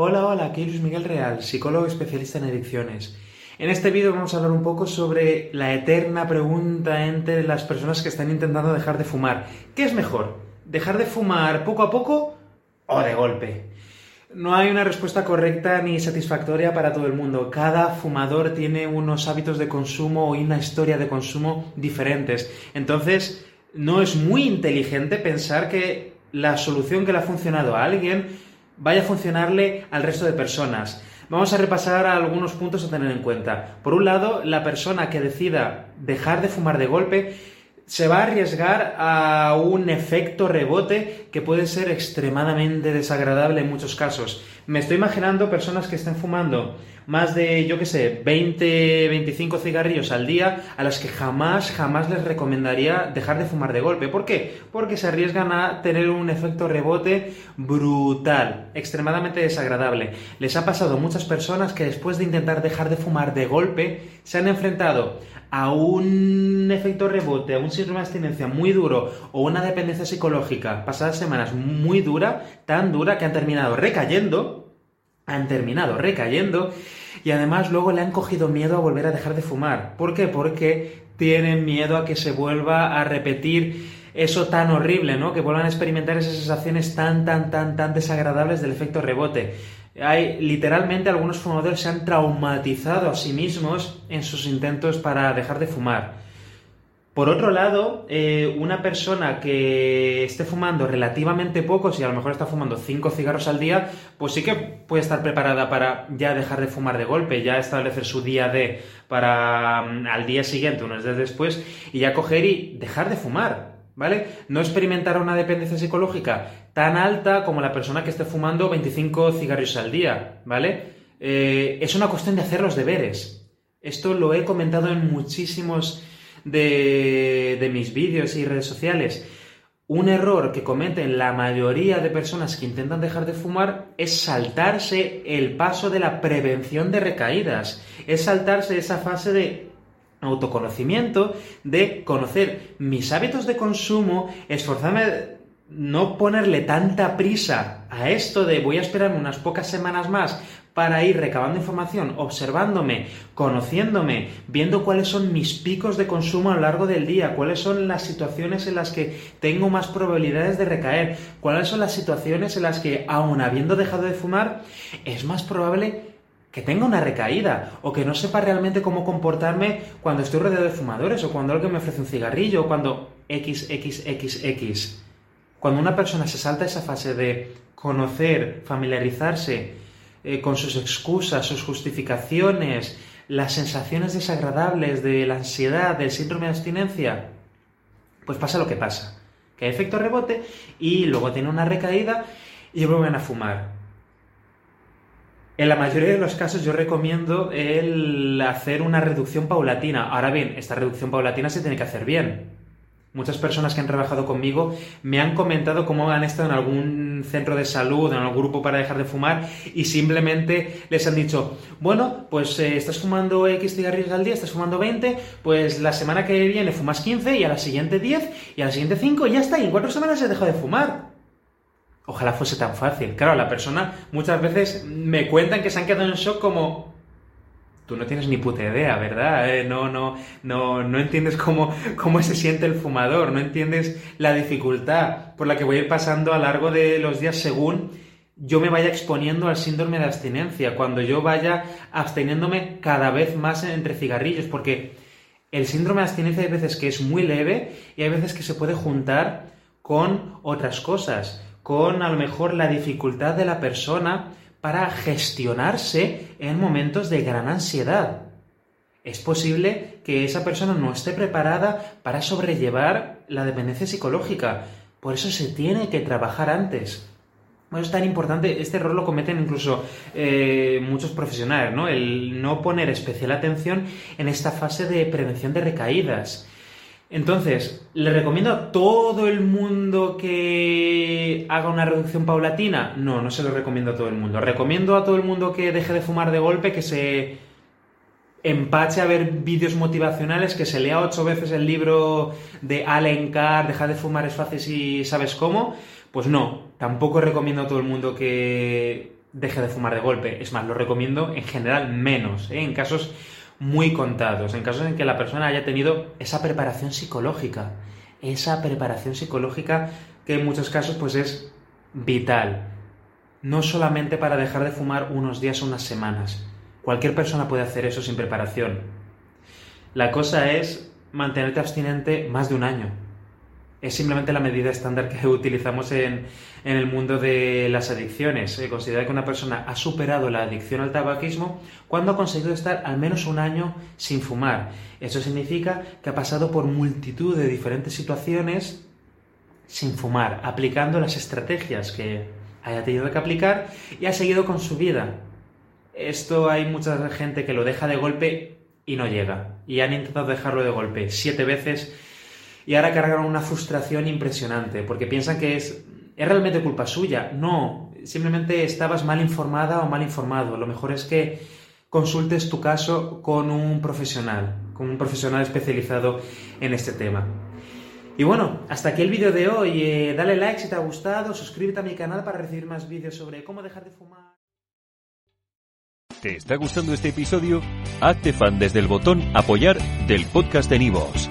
Hola, hola, aquí Luis Miguel Real, psicólogo especialista en adicciones. En este vídeo vamos a hablar un poco sobre la eterna pregunta entre las personas que están intentando dejar de fumar. ¿Qué es mejor? ¿Dejar de fumar poco a poco o de golpe? No hay una respuesta correcta ni satisfactoria para todo el mundo. Cada fumador tiene unos hábitos de consumo y una historia de consumo diferentes. Entonces, no es muy inteligente pensar que la solución que le ha funcionado a alguien vaya a funcionarle al resto de personas. Vamos a repasar algunos puntos a tener en cuenta. Por un lado, la persona que decida dejar de fumar de golpe se va a arriesgar a un efecto rebote que puede ser extremadamente desagradable en muchos casos. Me estoy imaginando personas que estén fumando más de, yo qué sé, 20, 25 cigarrillos al día a las que jamás, jamás les recomendaría dejar de fumar de golpe. ¿Por qué? Porque se arriesgan a tener un efecto rebote brutal, extremadamente desagradable. Les ha pasado muchas personas que después de intentar dejar de fumar de golpe se han enfrentado a un efecto rebote, a un síndrome de abstinencia muy duro o una dependencia psicológica pasadas semanas muy dura, tan dura que han terminado recayendo, han terminado recayendo y además luego le han cogido miedo a volver a dejar de fumar. ¿Por qué? Porque tienen miedo a que se vuelva a repetir eso tan horrible, ¿no? Que vuelvan a experimentar esas sensaciones tan, tan, tan, tan desagradables del efecto rebote. Hay literalmente algunos fumadores se han traumatizado a sí mismos en sus intentos para dejar de fumar. Por otro lado, eh, una persona que esté fumando relativamente poco, si a lo mejor está fumando 5 cigarros al día, pues sí que puede estar preparada para ya dejar de fumar de golpe, ya establecer su día de para mm, al día siguiente, unos días después, y ya coger y dejar de fumar. ¿vale? No experimentar una dependencia psicológica tan alta como la persona que esté fumando 25 cigarrillos al día, ¿vale? Eh, es una cuestión de hacer los deberes. Esto lo he comentado en muchísimos de, de mis vídeos y redes sociales. Un error que cometen la mayoría de personas que intentan dejar de fumar es saltarse el paso de la prevención de recaídas, es saltarse esa fase de autoconocimiento, de conocer mis hábitos de consumo, esforzarme no ponerle tanta prisa a esto de voy a esperarme unas pocas semanas más para ir recabando información, observándome, conociéndome, viendo cuáles son mis picos de consumo a lo largo del día, cuáles son las situaciones en las que tengo más probabilidades de recaer, cuáles son las situaciones en las que, aun habiendo dejado de fumar, es más probable que tenga una recaída o que no sepa realmente cómo comportarme cuando estoy rodeado de fumadores o cuando alguien me ofrece un cigarrillo o cuando XXXX. Cuando una persona se salta esa fase de conocer, familiarizarse eh, con sus excusas, sus justificaciones, las sensaciones desagradables de la ansiedad, del síndrome de abstinencia, pues pasa lo que pasa, que hay efecto rebote y luego tiene una recaída y vuelven a fumar. En la mayoría de los casos yo recomiendo el hacer una reducción paulatina. Ahora bien, esta reducción paulatina se tiene que hacer bien. Muchas personas que han trabajado conmigo me han comentado cómo han estado en algún centro de salud, en algún grupo para dejar de fumar y simplemente les han dicho, bueno, pues eh, estás fumando X cigarrillos al día, estás fumando 20, pues la semana que viene fumas 15 y a la siguiente 10 y a la siguiente 5 y ya está, y en cuatro semanas has dejado de fumar. Ojalá fuese tan fácil. Claro, la persona muchas veces me cuentan que se han quedado en shock como tú no tienes ni puta idea, ¿verdad? Eh, no, no, no, no entiendes cómo, cómo se siente el fumador, no entiendes la dificultad por la que voy a ir pasando a lo largo de los días según yo me vaya exponiendo al síndrome de abstinencia, cuando yo vaya absteniéndome cada vez más entre cigarrillos, porque el síndrome de abstinencia hay veces que es muy leve y hay veces que se puede juntar con otras cosas con a lo mejor la dificultad de la persona para gestionarse en momentos de gran ansiedad. Es posible que esa persona no esté preparada para sobrellevar la dependencia psicológica. Por eso se tiene que trabajar antes. Bueno, es tan importante, este error lo cometen incluso eh, muchos profesionales, ¿no? El no poner especial atención en esta fase de prevención de recaídas. Entonces, ¿le recomiendo a todo el mundo que haga una reducción paulatina? No, no se lo recomiendo a todo el mundo. Recomiendo a todo el mundo que deje de fumar de golpe, que se empache a ver vídeos motivacionales, que se lea ocho veces el libro de Allen Carr, Deja de fumar es fácil si sabes cómo. Pues no, tampoco recomiendo a todo el mundo que deje de fumar de golpe. Es más, lo recomiendo en general menos, ¿eh? en casos muy contados, en casos en que la persona haya tenido esa preparación psicológica, esa preparación psicológica que en muchos casos pues es vital, no solamente para dejar de fumar unos días o unas semanas. Cualquier persona puede hacer eso sin preparación. La cosa es mantenerte abstinente más de un año es simplemente la medida estándar que utilizamos en, el mundo de las adicciones. Se considera que una persona ha superado la adicción al tabaquismo cuando ha conseguido estar al menos un año sin fumar. Eso significa que ha pasado por multitud de diferentes situaciones sin fumar, aplicando las estrategias que haya tenido que aplicar y ha seguido con su vida. Esto hay mucha gente que lo deja de golpe y no llega. Y han intentado dejarlo de golpe siete veces y ahora cargan una frustración impresionante porque piensan que es, es realmente culpa suya. No, simplemente estabas mal informada o mal informado. Lo mejor es que consultes tu caso con un profesional, con un profesional especializado en este tema. Y bueno, hasta aquí el vídeo de hoy. Eh, dale like si te ha gustado, suscríbete a mi canal para recibir más vídeos sobre cómo dejar de fumar. ¿Te está gustando este episodio? Hazte fan desde el botón apoyar del podcast de Nivos.